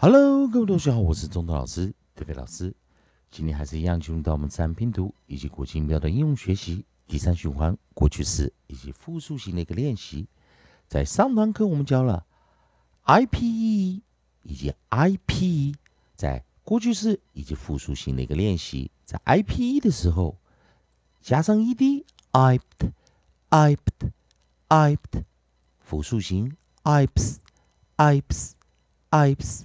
Hello，各位同学好，我是中东老师，德飞老师。今天还是一样进入到我们自然拼读以及国际音标的应用学习第三循环过去式以及复数型的一个练习。在上堂课我们教了 IPE 以及 i p e，在过去式以及复数型的一个练习。在 IPE 的时候加上 e d i p t i p t i p t 复数型 ips，ips，ips。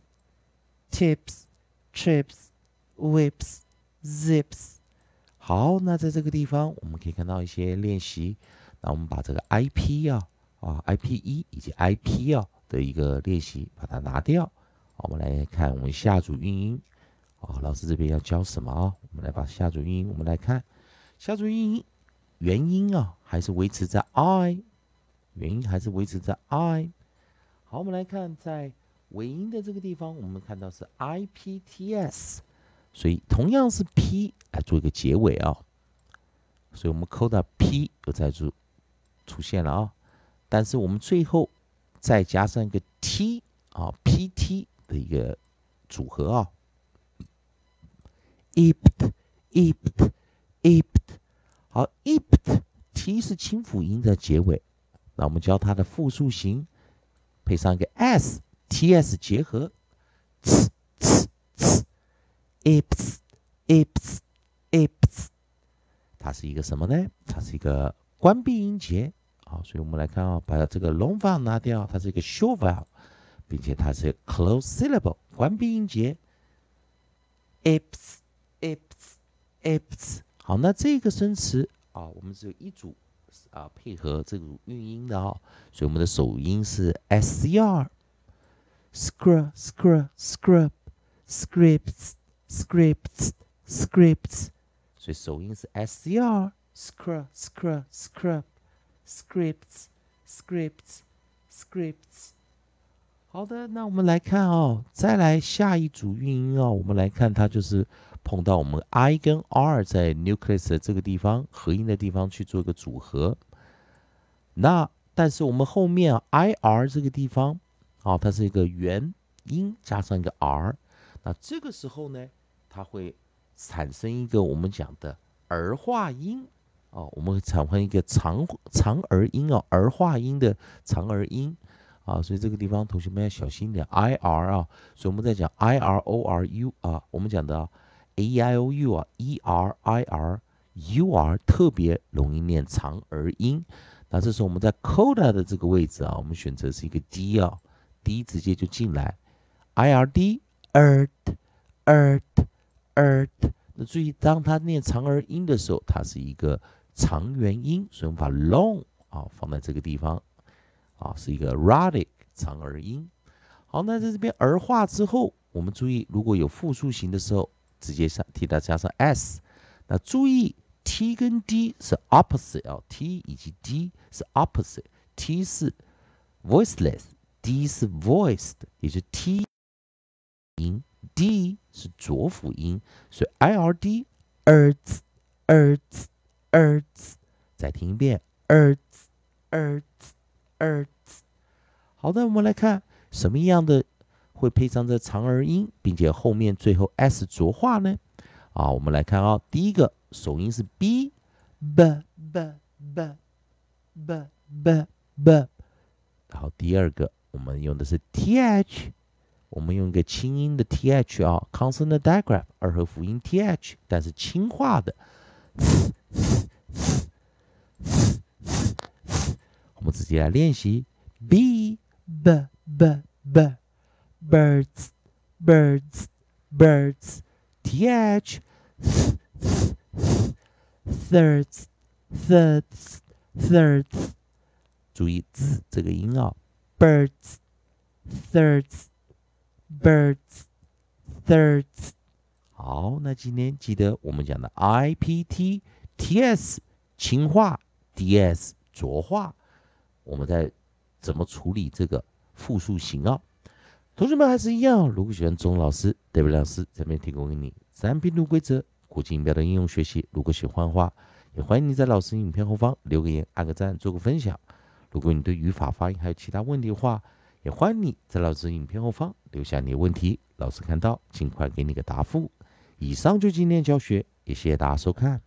Tips, trips, whips, zips。好，那在这个地方我们可以看到一些练习。那我们把这个 IP 啊啊 IP 一以及 IP 啊的一个练习把它拿掉。我们来看我们下组运音。好，老师这边要教什么啊？我们来把下组运音，我们来看下组运音元音啊，还是维持在 I，元音还是维持在 I。好，我们来看在。尾音的这个地方，我们看到是 I P T S，所以同样是 P 来做一个结尾啊，所以我们扣到 P 又再出出现了啊，但是我们最后再加上一个 T 啊 P T 的一个组合啊。I p t i p t i p t，好 ipped T 是清辅音的结尾，那我们教它的复数形，配上一个 S。T S 结合，ts ts ts，ips ips ips，它是一个什么呢？它是一个关闭音节啊，所以我们来看啊，把这个 long vowel 拿掉，它是一个 short vowel，并且它是 close syllable 关闭音节，ips ips ips。好，那这个生词啊，我们只有一组啊，配合这组韵音的啊，所以我们的首音是 S C R。Scrub, scrub, scrub, scripts, scripts, scripts，所以首音是 s c r, scrub, scrub, scrub, scripts, scripts, scripts。好的，那我们来看哦，再来下一组韵音哦，我们来看它就是碰到我们 i 跟 r 在 nucleus 的这个地方合音的地方去做一个组合。那但是我们后面 i r 这个地方。好，它是一个元音加上一个 r，那这个时候呢，它会产生一个我们讲的儿化音啊，我们会产生一个长长儿音哦，儿化音的长儿音啊，所以这个地方同学们要小心一点，i r 啊，所以我们在讲 i r o r u 啊，我们讲的 a i o u 啊，e r i r u r 特别容易念长儿音，那这是我们在 coda 的这个位置啊，我们选择是一个 d 啊。D 直接就进来，I R D ert ert ert。那注意，当它念长儿音的时候，它是一个长元音，所以我们把 long 啊放在这个地方啊，是一个 radic 长儿音。好，那在这边儿化之后，我们注意，如果有复数型的时候，直接上替它加上 s。那注意，T 跟 D 是 opposite 啊，T 以及 D 是 opposite，T 是 voiceless。D 是 voiced，也是 T 音，D 是浊辅音，所以 I R D erts erts erts，再听一遍 erts erts erts。好的，我们来看什么样的会配上这长儿音，并且后面最后 S 浊化呢？啊，我们来看啊，第一个首音是 B b b b b b b，好，第二个。我们用的是 th，我们用一个清音的 th 啊，consonant digraph 二合辅音 th，但是轻化的。我们直接来练习 b b b b birds birds birds th thirds thirds thirds，注意 z 这个音啊。Birds, thirds, birds，thirds。好，那今天记得我们讲的 I P T T S 轻化，D S 浊化，我们在怎么处理这个复数型啊？同学们还是一样，如果喜欢钟老师、David 老师这边提供给你三拼读规则、国际音标的应用学习，如果喜欢的话，也欢迎你在老师影片后方留个言、按个赞、做个分享。如果你对语法、发音还有其他问题的话，也欢迎你在老师影片后方留下你的问题，老师看到尽快给你个答复。以上就今天教学，也谢谢大家收看。